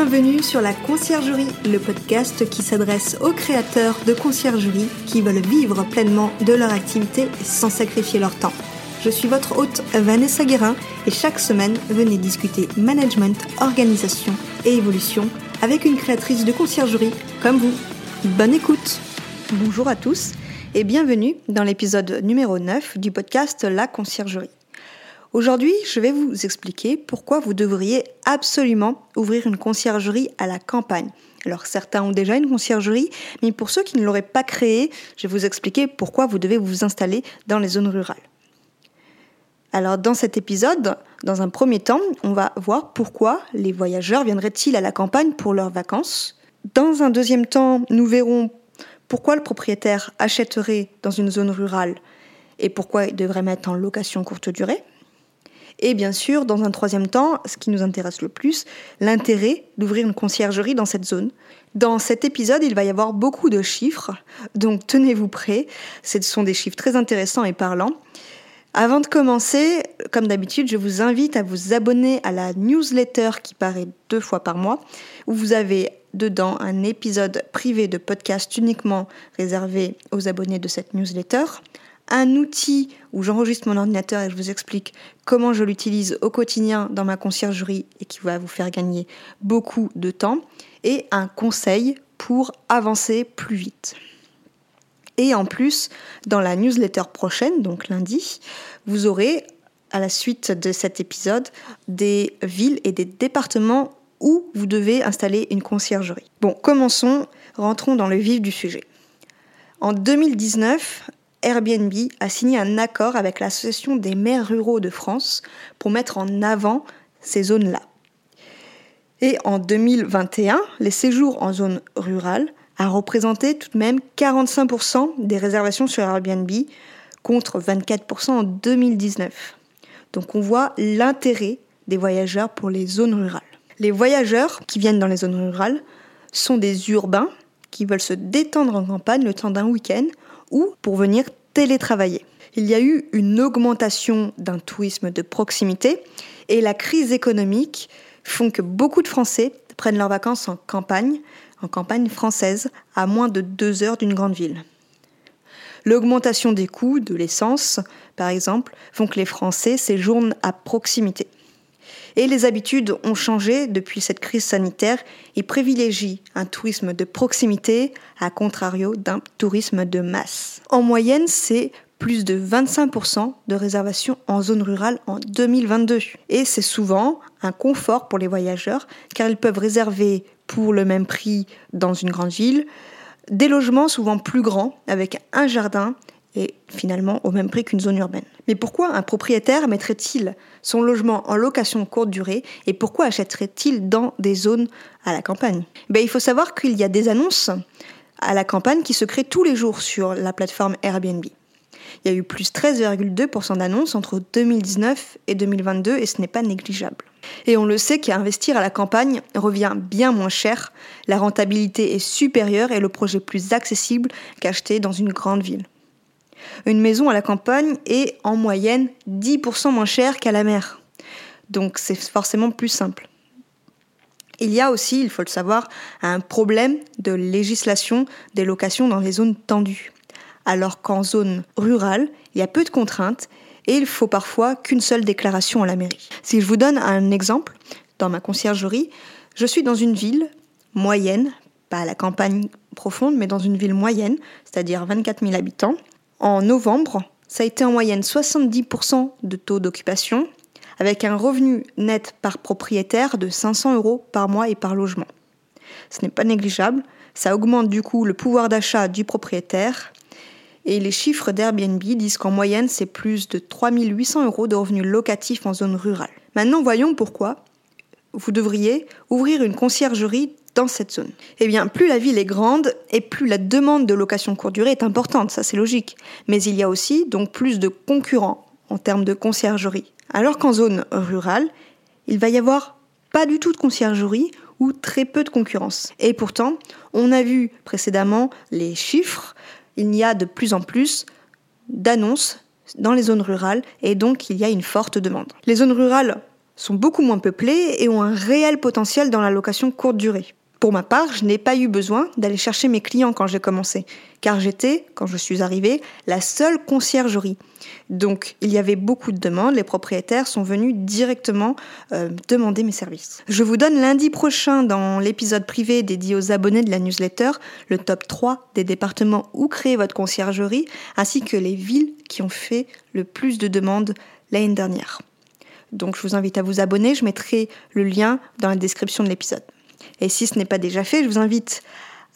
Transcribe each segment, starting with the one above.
Bienvenue sur la Conciergerie, le podcast qui s'adresse aux créateurs de conciergerie qui veulent vivre pleinement de leur activité sans sacrifier leur temps. Je suis votre hôte Vanessa Guérin et chaque semaine, venez discuter management, organisation et évolution avec une créatrice de conciergerie comme vous. Bonne écoute Bonjour à tous et bienvenue dans l'épisode numéro 9 du podcast La Conciergerie. Aujourd'hui, je vais vous expliquer pourquoi vous devriez absolument ouvrir une conciergerie à la campagne. Alors certains ont déjà une conciergerie, mais pour ceux qui ne l'auraient pas créée, je vais vous expliquer pourquoi vous devez vous installer dans les zones rurales. Alors dans cet épisode, dans un premier temps, on va voir pourquoi les voyageurs viendraient-ils à la campagne pour leurs vacances. Dans un deuxième temps, nous verrons pourquoi le propriétaire achèterait dans une zone rurale et pourquoi il devrait mettre en location courte durée. Et bien sûr, dans un troisième temps, ce qui nous intéresse le plus, l'intérêt d'ouvrir une conciergerie dans cette zone. Dans cet épisode, il va y avoir beaucoup de chiffres, donc tenez-vous prêts. Ce sont des chiffres très intéressants et parlants. Avant de commencer, comme d'habitude, je vous invite à vous abonner à la newsletter qui paraît deux fois par mois, où vous avez dedans un épisode privé de podcast uniquement réservé aux abonnés de cette newsletter, un outil où j'enregistre mon ordinateur et je vous explique comment je l'utilise au quotidien dans ma conciergerie et qui va vous faire gagner beaucoup de temps, et un conseil pour avancer plus vite. Et en plus, dans la newsletter prochaine, donc lundi, vous aurez, à la suite de cet épisode, des villes et des départements où vous devez installer une conciergerie. Bon, commençons, rentrons dans le vif du sujet. En 2019, Airbnb a signé un accord avec l'Association des maires ruraux de France pour mettre en avant ces zones-là. Et en 2021, les séjours en zone rurale a représenté tout de même 45% des réservations sur Airbnb contre 24% en 2019. Donc on voit l'intérêt des voyageurs pour les zones rurales. Les voyageurs qui viennent dans les zones rurales sont des urbains qui veulent se détendre en campagne le temps d'un week-end ou pour venir télétravailler. Il y a eu une augmentation d'un tourisme de proximité et la crise économique font que beaucoup de Français prennent leurs vacances en campagne, en campagne française, à moins de deux heures d'une grande ville. L'augmentation des coûts de l'essence, par exemple, font que les Français séjournent à proximité. Et les habitudes ont changé depuis cette crise sanitaire et privilégient un tourisme de proximité à contrario d'un tourisme de masse. En moyenne, c'est plus de 25% de réservations en zone rurale en 2022. Et c'est souvent un confort pour les voyageurs car ils peuvent réserver pour le même prix dans une grande ville des logements souvent plus grands avec un jardin et finalement au même prix qu'une zone urbaine. Mais pourquoi un propriétaire mettrait-il son logement en location courte durée et pourquoi achèterait-il dans des zones à la campagne? Ben, Il faut savoir qu'il y a des annonces à la campagne qui se créent tous les jours sur la plateforme Airbnb. Il y a eu plus 13,2% d'annonces entre 2019 et 2022 et ce n'est pas négligeable. Et on le sait qu'investir à la campagne revient bien moins cher, la rentabilité est supérieure et le projet plus accessible qu'acheter dans une grande ville. Une maison à la campagne est en moyenne 10% moins chère qu'à la mer. Donc c'est forcément plus simple. Il y a aussi, il faut le savoir, un problème de législation des locations dans les zones tendues. Alors qu'en zone rurale, il y a peu de contraintes et il faut parfois qu'une seule déclaration à la mairie. Si je vous donne un exemple, dans ma conciergerie, je suis dans une ville moyenne, pas à la campagne profonde, mais dans une ville moyenne, c'est-à-dire 24 000 habitants, en novembre, ça a été en moyenne 70% de taux d'occupation, avec un revenu net par propriétaire de 500 euros par mois et par logement. Ce n'est pas négligeable, ça augmente du coup le pouvoir d'achat du propriétaire, et les chiffres d'Airbnb disent qu'en moyenne c'est plus de 3800 euros de revenus locatifs en zone rurale. Maintenant voyons pourquoi vous devriez ouvrir une conciergerie cette zone. Eh bien, plus la ville est grande et plus la demande de location courte durée est importante, ça c'est logique. Mais il y a aussi donc plus de concurrents en termes de conciergerie. Alors qu'en zone rurale, il va y avoir pas du tout de conciergerie ou très peu de concurrence. Et pourtant, on a vu précédemment les chiffres, il y a de plus en plus d'annonces dans les zones rurales et donc il y a une forte demande. Les zones rurales sont beaucoup moins peuplées et ont un réel potentiel dans la location courte durée. Pour ma part, je n'ai pas eu besoin d'aller chercher mes clients quand j'ai commencé, car j'étais, quand je suis arrivée, la seule conciergerie. Donc il y avait beaucoup de demandes, les propriétaires sont venus directement euh, demander mes services. Je vous donne lundi prochain dans l'épisode privé dédié aux abonnés de la newsletter le top 3 des départements où créer votre conciergerie, ainsi que les villes qui ont fait le plus de demandes l'année dernière. Donc je vous invite à vous abonner, je mettrai le lien dans la description de l'épisode. Et si ce n'est pas déjà fait, je vous invite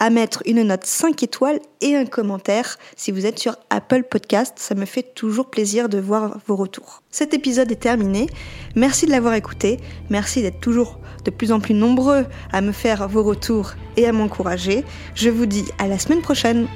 à mettre une note 5 étoiles et un commentaire si vous êtes sur Apple Podcast. Ça me fait toujours plaisir de voir vos retours. Cet épisode est terminé. Merci de l'avoir écouté. Merci d'être toujours de plus en plus nombreux à me faire vos retours et à m'encourager. Je vous dis à la semaine prochaine.